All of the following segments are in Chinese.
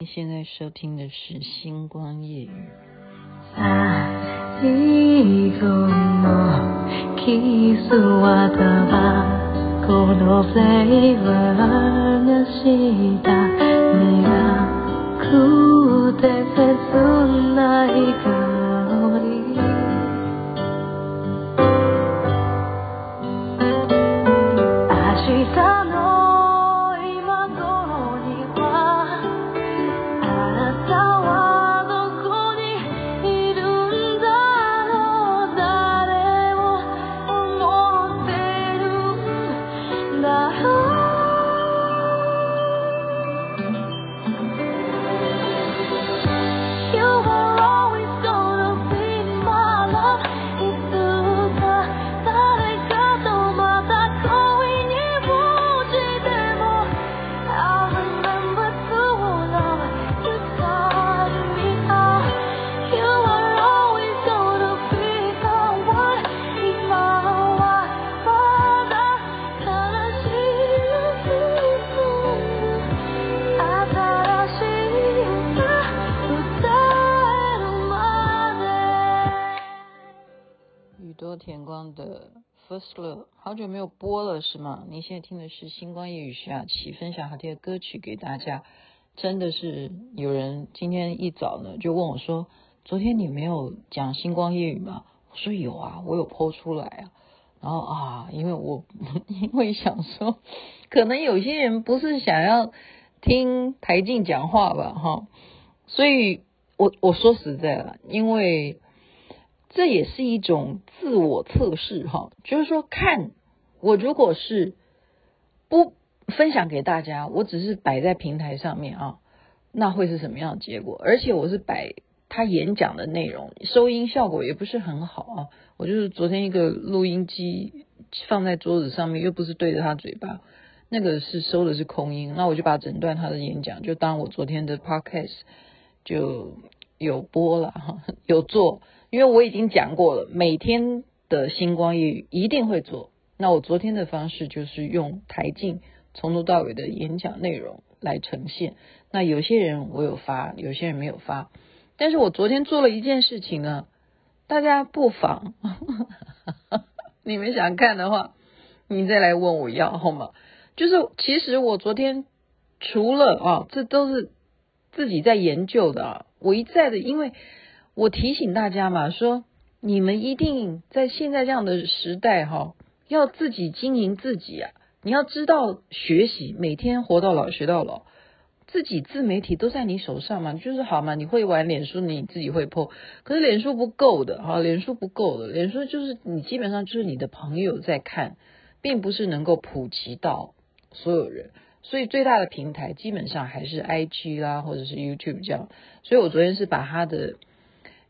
你现在收听的是《星光夜雨语》。田光的 First Love 好久没有播了是吗？您现在听的是星光夜语徐雅琪分享好听的歌曲给大家。真的是有人今天一早呢就问我说：“昨天你没有讲星光夜语吗？”我说：“有啊，我有 po 出来啊。”然后啊，因为我 因为想说，可能有些人不是想要听台静讲话吧，哈，所以我我说实在了，因为。这也是一种自我测试哈，就是说，看我如果是不分享给大家，我只是摆在平台上面啊，那会是什么样的结果？而且我是摆他演讲的内容，收音效果也不是很好啊。我就是昨天一个录音机放在桌子上面，又不是对着他嘴巴，那个是收的是空音，那我就把整段他的演讲就当我昨天的 podcast 就有播了哈，有做。因为我已经讲过了，每天的星光夜一定会做。那我昨天的方式就是用台镜从头到尾的演讲内容来呈现。那有些人我有发，有些人没有发。但是我昨天做了一件事情呢，大家不妨 你们想看的话，你再来问我要好吗？就是其实我昨天除了啊，这都是自己在研究的啊，我一再的因为。我提醒大家嘛，说你们一定在现在这样的时代哈，要自己经营自己啊！你要知道学习，每天活到老学到老，自己自媒体都在你手上嘛，就是好嘛。你会玩脸书，你自己会破可是脸书不够的哈，脸书不够的，脸书就是你基本上就是你的朋友在看，并不是能够普及到所有人。所以最大的平台基本上还是 IG 啦，或者是 YouTube 这样。所以我昨天是把他的。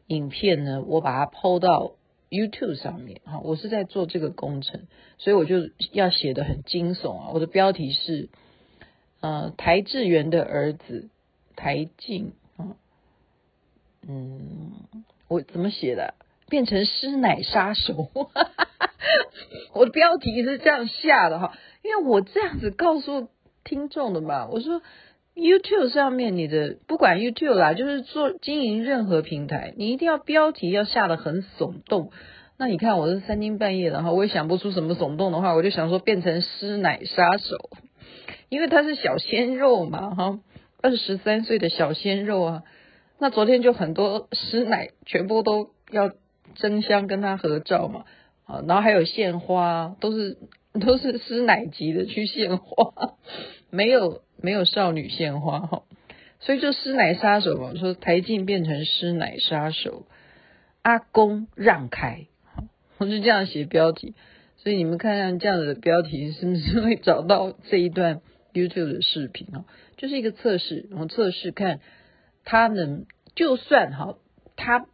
影片呢，我把它 PO 到 YouTube 上面哈，我是在做这个工程，所以我就要写的很惊悚啊。我的标题是呃台智源的儿子台静，嗯，我怎么写的？变成师奶杀手，我的标题是这样下的哈，因为我这样子告诉听众的嘛，我说。YouTube 上面你的不管 YouTube 啦，就是做经营任何平台，你一定要标题要下得很耸动。那你看我是三更半夜的哈，我也想不出什么耸动的话，我就想说变成师奶杀手，因为他是小鲜肉嘛哈，二十三岁的小鲜肉啊。那昨天就很多师奶全部都要争相跟他合照嘛，啊，然后还有献花，都是都是师奶级的去献花，没有。没有少女献花哈，所以就师奶杀手嘛，说台静变成师奶杀手，阿公让开，我就这样写标题，所以你们看看这样子的标题是不是会找到这一段 YouTube 的视频啊？就是一个测试，我测试看他能，就算哈，他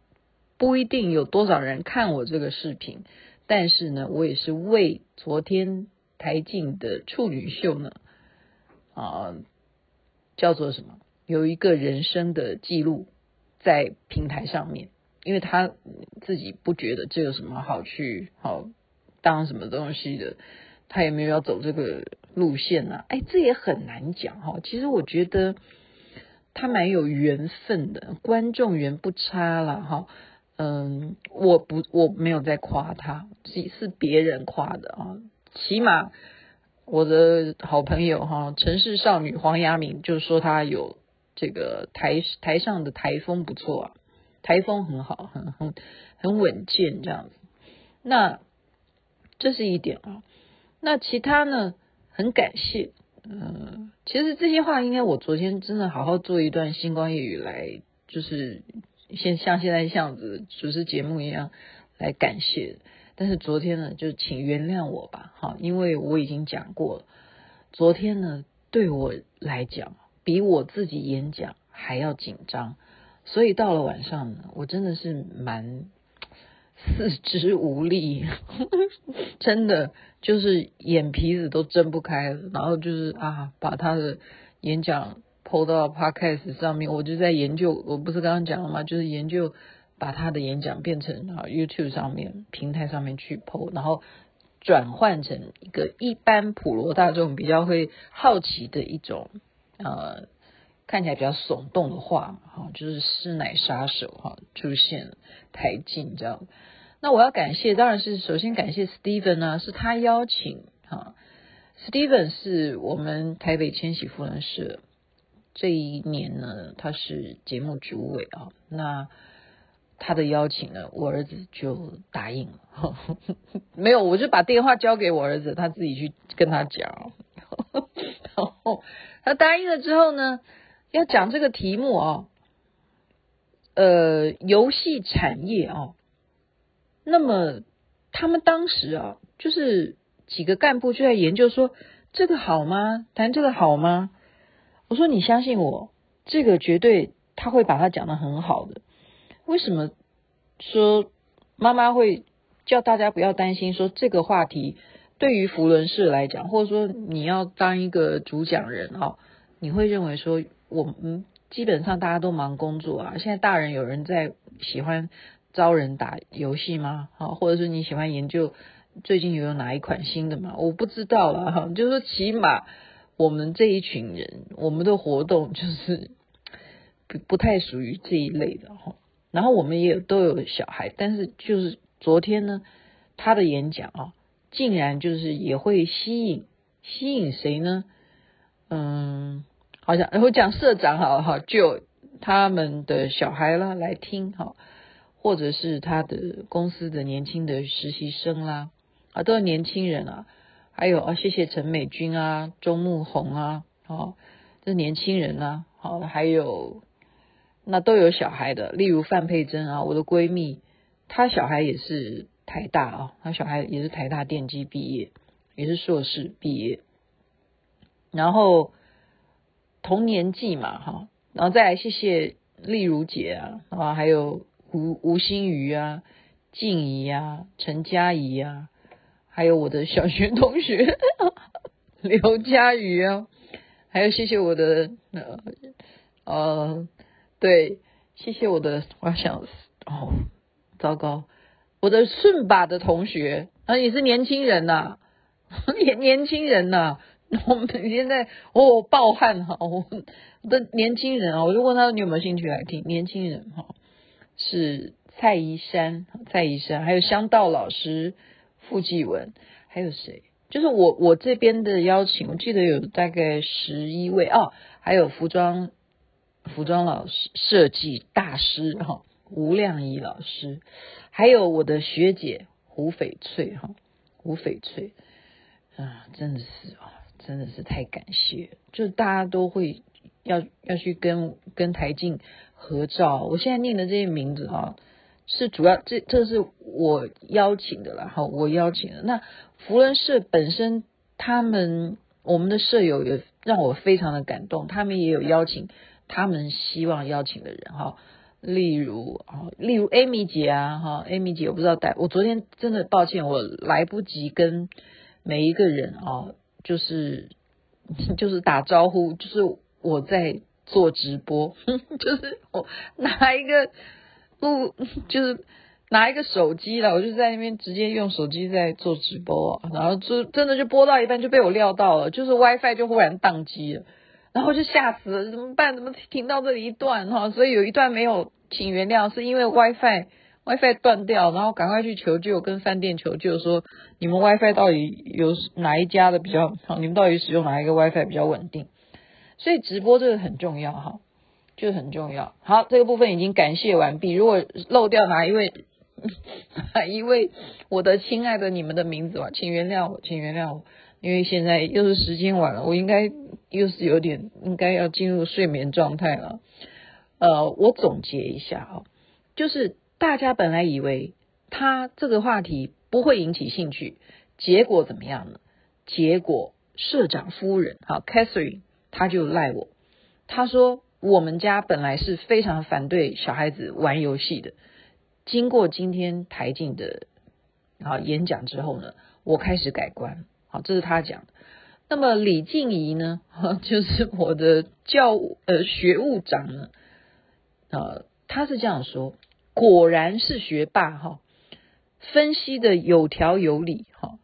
不一定有多少人看我这个视频，但是呢，我也是为昨天台静的处女秀呢。啊，叫做什么？有一个人生的记录在平台上面，因为他自己不觉得这有什么好去好当什么东西的，他也没有要走这个路线呐、啊。哎，这也很难讲哈。其实我觉得他蛮有缘分的，观众缘不差了哈。嗯，我不我没有在夸他，是是别人夸的啊。起码我的好朋友哈，城市少女黄雅敏就说他有这个台台上的台风不错啊，台风很好，很很很稳健这样子。那这是一点啊。那其他呢？很感谢。嗯，其实这些话应该我昨天真的好好做一段星光夜雨来，就是现像现在这样子主持节目一样来感谢。但是昨天呢，就请原谅我吧，哈，因为我已经讲过了。昨天呢，对我来讲，比我自己演讲还要紧张，所以到了晚上呢，我真的是蛮四肢无力，真的。就是眼皮子都睁不开，然后就是啊，把他的演讲 PO 到 Podcast 上面，我就在研究，我不是刚刚讲了吗？就是研究把他的演讲变成啊 YouTube 上面平台上面去 PO，然后转换成一个一般普罗大众比较会好奇的一种呃，看起来比较耸动的话，哈，就是师奶杀手哈出现台进这样。那我要感谢，当然是首先感谢 Steven 呢、啊，是他邀请哈、啊、Steven 是我们台北千禧扶轮社这一年呢，他是节目主委啊。那他的邀请呢，我儿子就答应了，没有，我就把电话交给我儿子，他自己去跟他讲。然后他答应了之后呢，要讲这个题目啊，呃，游戏产业啊。那么他们当时啊，就是几个干部就在研究说，这个好吗？谈这个好吗？我说你相信我，这个绝对他会把它讲得很好的。为什么说妈妈会叫大家不要担心？说这个话题对于福伦社来讲，或者说你要当一个主讲人啊，你会认为说我们基本上大家都忙工作啊，现在大人有人在喜欢。招人打游戏吗？好，或者是你喜欢研究最近有哪一款新的吗？我不知道了哈。就是说，起码我们这一群人，我们的活动就是 不不太属于这一类的哈。然后我们也都有小孩，但是就是昨天呢，他的演讲啊，竟然就是也会吸引吸引谁呢？嗯，好像我讲社长好好就他们的小孩啦来听哈。或者是他的公司的年轻的实习生啦，啊，都是年轻人啊，还有啊，谢谢陈美君啊，钟慕红啊，哦，这年轻人啊，好，还有那都有小孩的，例如范佩珍啊，我的闺蜜，她小孩也是台大啊，她小孩也是台大电机毕业，也是硕士毕业，然后同年纪嘛，哈，然后再来谢谢丽如姐啊，啊，还有。吴吴欣瑜啊，静怡啊，陈佳怡啊，还有我的小学同学 刘佳瑜啊，还有谢谢我的呃呃，对，谢谢我的，我想哦，糟糕，我的顺把的同学啊，也是年轻人呐、啊，年年轻人呐、我们现在哦暴汗哈，我的年轻人啊，我就问他你有没有兴趣来听，年轻人哈。是蔡宜山，蔡宜山，还有香道老师傅继文，还有谁？就是我我这边的邀请，我记得有大概十一位哦，还有服装服装老师设计大师哈吴亮仪老师，还有我的学姐胡翡翠哈胡翡翠啊，真的是啊，真的是太感谢，就是大家都会要要去跟跟台静。合照，我现在念的这些名字啊，是主要这这是我邀请的啦，好，我邀请的。那扶轮社本身，他们我们的舍友也让我非常的感动，他们也有邀请他们希望邀请的人哈，例如啊，例如 Amy 姐啊，哈，Amy 姐我不知道带，我昨天真的抱歉，我来不及跟每一个人啊，就是就是打招呼，就是我在。做直播，就是我拿一个录，就是拿一个手机了，我就在那边直接用手机在做直播啊，然后就真的就播到一半就被我料到了，就是 WiFi 就忽然宕机了，然后就吓死了，怎么办？怎么停到这里一段哈？所以有一段没有，请原谅，是因为 WiFi WiFi 断掉，然后赶快去求救，跟饭店求救说，你们 WiFi 到底有哪一家的比较好？你们到底使用哪一个 WiFi 比较稳定？所以直播这个很重要哈，就很重要。好，这个部分已经感谢完毕。如果漏掉哪一位，哪一位我的亲爱的你们的名字吧，请原谅我，请原谅我，因为现在又是时间晚了，我应该又是有点应该要进入睡眠状态了。呃，我总结一下啊，就是大家本来以为他这个话题不会引起兴趣，结果怎么样呢？结果社长夫人哈，Catherine。他就赖我，他说我们家本来是非常反对小孩子玩游戏的，经过今天台静的啊演讲之后呢，我开始改观。好，这是他讲的。那么李静怡呢，就是我的教呃学务长呢，呃，他是这样说，果然是学霸哈，分析的有条有理哈，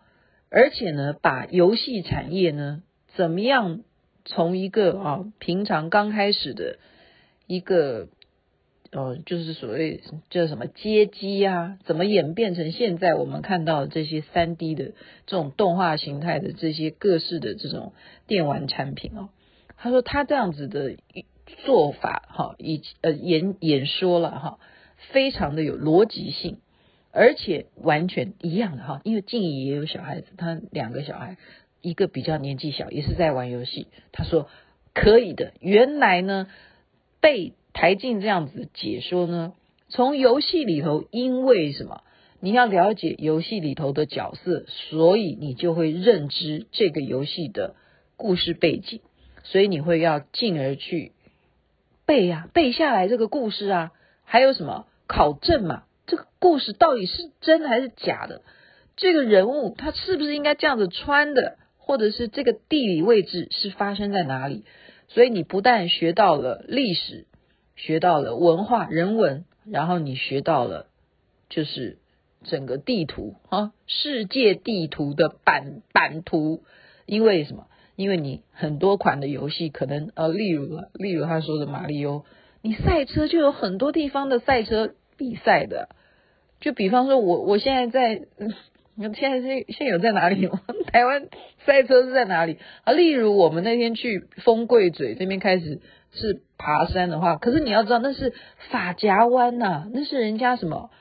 而且呢，把游戏产业呢怎么样？从一个啊平常刚开始的一个呃，就是所谓叫什么街机啊，怎么演变成现在我们看到的这些三 D 的这种动画形态的这些各式的这种电玩产品哦，他说他这样子的做法哈，以呃演演说了哈，非常的有逻辑性，而且完全一样的哈，因为静怡也有小孩子，他两个小孩。一个比较年纪小，也是在玩游戏。他说可以的。原来呢，被台静这样子解说呢，从游戏里头，因为什么？你要了解游戏里头的角色，所以你就会认知这个游戏的故事背景，所以你会要进而去背呀、背下来这个故事啊。还有什么考证嘛？这个故事到底是真的还是假的？这个人物他是不是应该这样子穿的？或者是这个地理位置是发生在哪里？所以你不但学到了历史，学到了文化人文，然后你学到了就是整个地图啊，世界地图的版版图。因为什么？因为你很多款的游戏可能呃，例如例如他说的马里欧，你赛车就有很多地方的赛车比赛的。就比方说我我现在在。你看现在现现有在哪里吗？台湾赛车是在哪里啊？例如我们那天去风柜嘴这边开始是爬山的话，可是你要知道那是法夹湾呐，那是人家什么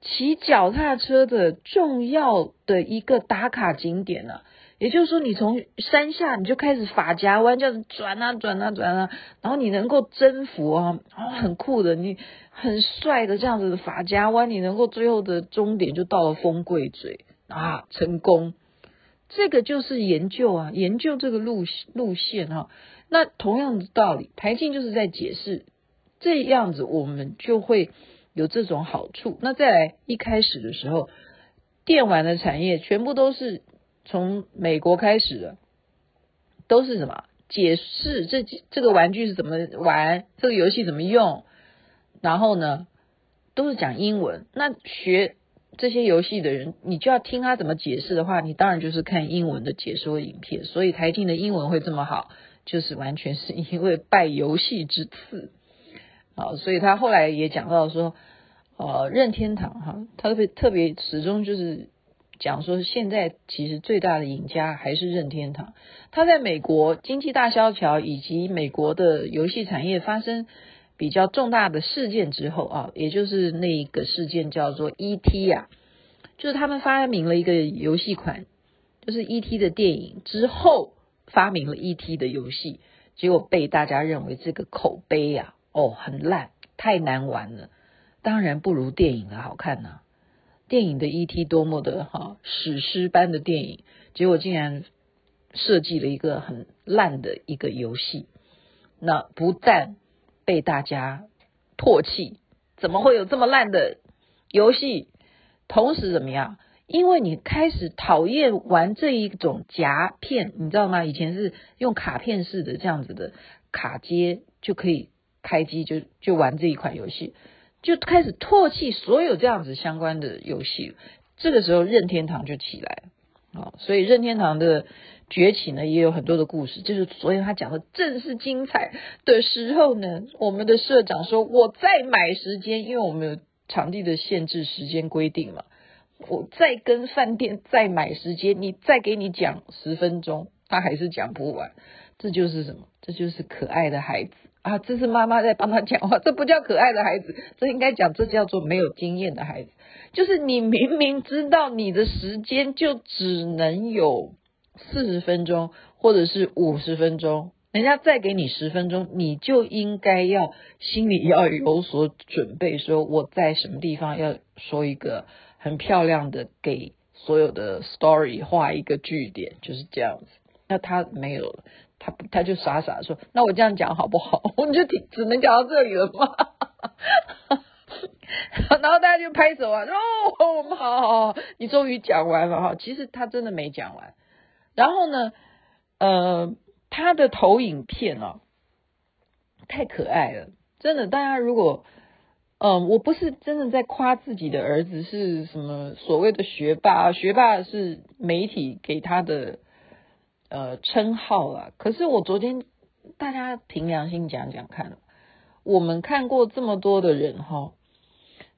骑脚踏车的重要的一个打卡景点呐。也就是说，你从山下你就开始法夹湾，这样子转啊转啊转啊，然后你能够征服啊，很酷的，你很帅的这样子的法夹湾，你能够最后的终点就到了风柜嘴。啊，成功，这个就是研究啊，研究这个路路线哈、那同样的道理，台静就是在解释这样子，我们就会有这种好处。那再来一开始的时候，电玩的产业全部都是从美国开始的，都是什么解释这这个玩具是怎么玩，这个游戏怎么用，然后呢，都是讲英文。那学。这些游戏的人，你就要听他怎么解释的话，你当然就是看英文的解说影片。所以台静的英文会这么好，就是完全是因为拜游戏之赐。好，所以他后来也讲到说，呃，任天堂哈，他特别特别始终就是讲说，现在其实最大的赢家还是任天堂。他在美国经济大萧条以及美国的游戏产业发生。比较重大的事件之后啊，也就是那个事件叫做 E.T. 呀，就是他们发明了一个游戏款，就是 E.T. 的电影之后发明了 E.T. 的游戏，结果被大家认为这个口碑呀，哦，很烂，太难玩了，当然不如电影的好看呐。电影的 E.T. 多么的哈史诗般的电影，结果竟然设计了一个很烂的一个游戏，那不但被大家唾弃，怎么会有这么烂的游戏？同时怎么样？因为你开始讨厌玩这一种夹片，你知道吗？以前是用卡片式的这样子的卡接就可以开机，就就玩这一款游戏，就开始唾弃所有这样子相关的游戏。这个时候任天堂就起来了哦，所以任天堂的崛起呢，也有很多的故事。就是昨天他讲的正是精彩的时候呢，我们的社长说：“我再买时间，因为我们有场地的限制时间规定嘛，我再跟饭店再买时间，你再给你讲十分钟，他还是讲不完。这就是什么？这就是可爱的孩子啊！这是妈妈在帮他讲话，这不叫可爱的孩子，这应该讲这叫做没有经验的孩子。就是你明明知道你的时间就只能有。”四十分钟，或者是五十分钟，人家再给你十分钟，你就应该要心里要有所准备，说我在什么地方要说一个很漂亮的，给所有的 story 画一个句点，就是这样子。那他没有了，他他就傻傻说，那我这样讲好不好？我们就只只能讲到这里了吗？然后大家就拍手啊，哦，我们好好好，你终于讲完了哈。其实他真的没讲完。然后呢，呃，他的投影片哦，太可爱了，真的。大家如果，嗯、呃，我不是真的在夸自己的儿子是什么所谓的学霸，学霸是媒体给他的呃称号啊。可是我昨天大家凭良心讲讲看，我们看过这么多的人哈，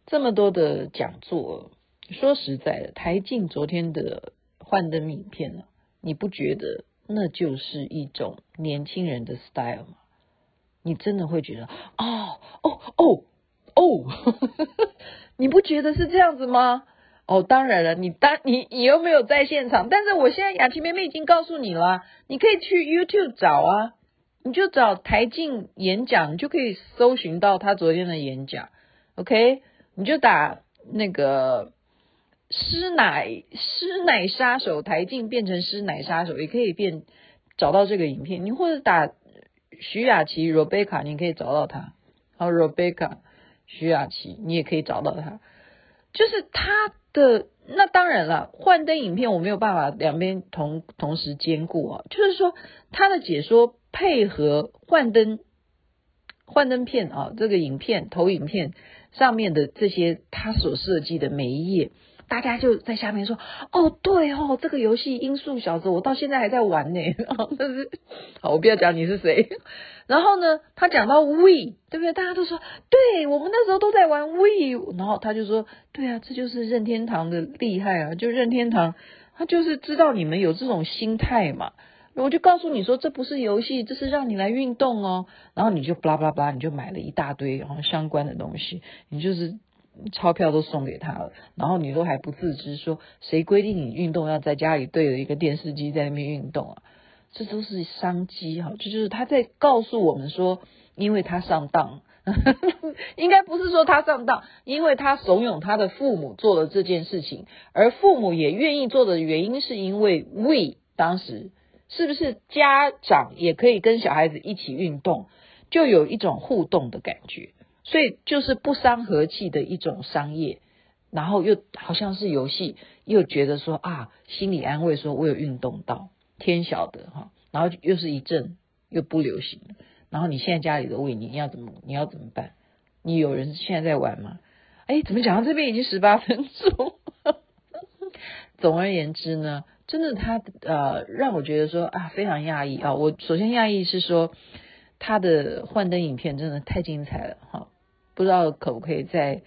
这么多的讲座，说实在的，台静昨天的幻灯影片呢？你不觉得那就是一种年轻人的 style 吗？你真的会觉得哦哦哦哦，你不觉得是这样子吗？哦，当然了，你当你你又没有在现场，但是我现在雅琪妹妹已经告诉你了，你可以去 YouTube 找啊，你就找台静演讲，你就可以搜寻到他昨天的演讲，OK，你就打那个。师奶师奶杀手台静变成师奶杀手，也可以变找到这个影片。你或者打徐雅琪 Rebecca，你可以找到他。好，Rebecca 徐雅琪，你也可以找到他。就是他的那当然了，幻灯影片我没有办法两边同同时兼顾啊。就是说他的解说配合幻灯幻灯片啊，这个影片投影片上面的这些他所设计的每一页。大家就在下面说：“哦，对哦，这个游戏《音速小子》，我到现在还在玩呢。”但是，好，我不要讲你是谁。然后呢，他讲到 We，对不对？大家都说：“对，我们那时候都在玩 We。”然后他就说：“对啊，这就是任天堂的厉害啊！就任天堂，他就是知道你们有这种心态嘛。我就告诉你说，这不是游戏，这是让你来运动哦。然后你就巴拉巴拉，你就买了一大堆然后相关的东西，你就是。”钞票都送给他了，然后你都还不自知，说谁规定你运动要在家里对着一个电视机在那边运动啊？这都是商机哈，这就是他在告诉我们说，因为 他上当，应该不是说他上当，因为他怂恿他的父母做了这件事情，而父母也愿意做的原因是因为 We 当时是不是家长也可以跟小孩子一起运动，就有一种互动的感觉。所以就是不伤和气的一种商业，然后又好像是游戏，又觉得说啊，心理安慰，说我有运动到，天晓得哈，然后又是一阵又不流行，然后你现在家里的胃你要怎么你要怎么办？你有人现在在玩吗？哎，怎么讲到这边已经十八分钟？总而言之呢，真的他呃让我觉得说啊非常讶异啊，我首先讶异是说他的幻灯影片真的太精彩了哈。不知道可不可以再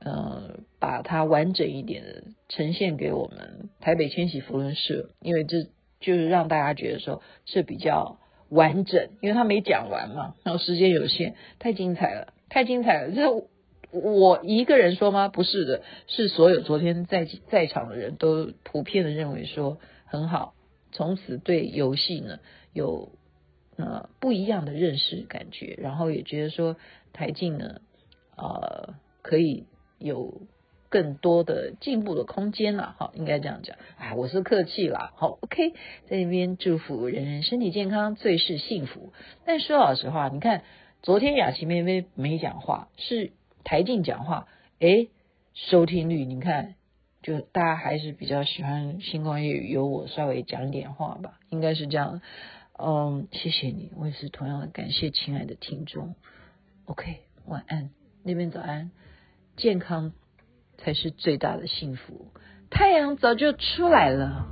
呃把它完整一点的呈现给我们台北千禧福伦社，因为这就是让大家觉得说是比较完整，因为他没讲完嘛，然后时间有限，太精彩了，太精彩了。这我一个人说吗？不是的，是所有昨天在在场的人都普遍的认为说很好，从此对游戏呢有呃不一样的认识感觉，然后也觉得说台静呢。呃，可以有更多的进步的空间了，好，应该这样讲。哎，我是客气啦，好，OK，在那边祝福人人身体健康，最是幸福。但说老实话，你看昨天雅琪妹妹没讲话，是台静讲话，诶，收听率你看，就大家还是比较喜欢星光夜雨，由我稍微讲点话吧，应该是这样。嗯，谢谢你，我也是同样的感谢亲爱的听众。OK，晚安。那边早安。健康才是最大的幸福。太阳早就出来了。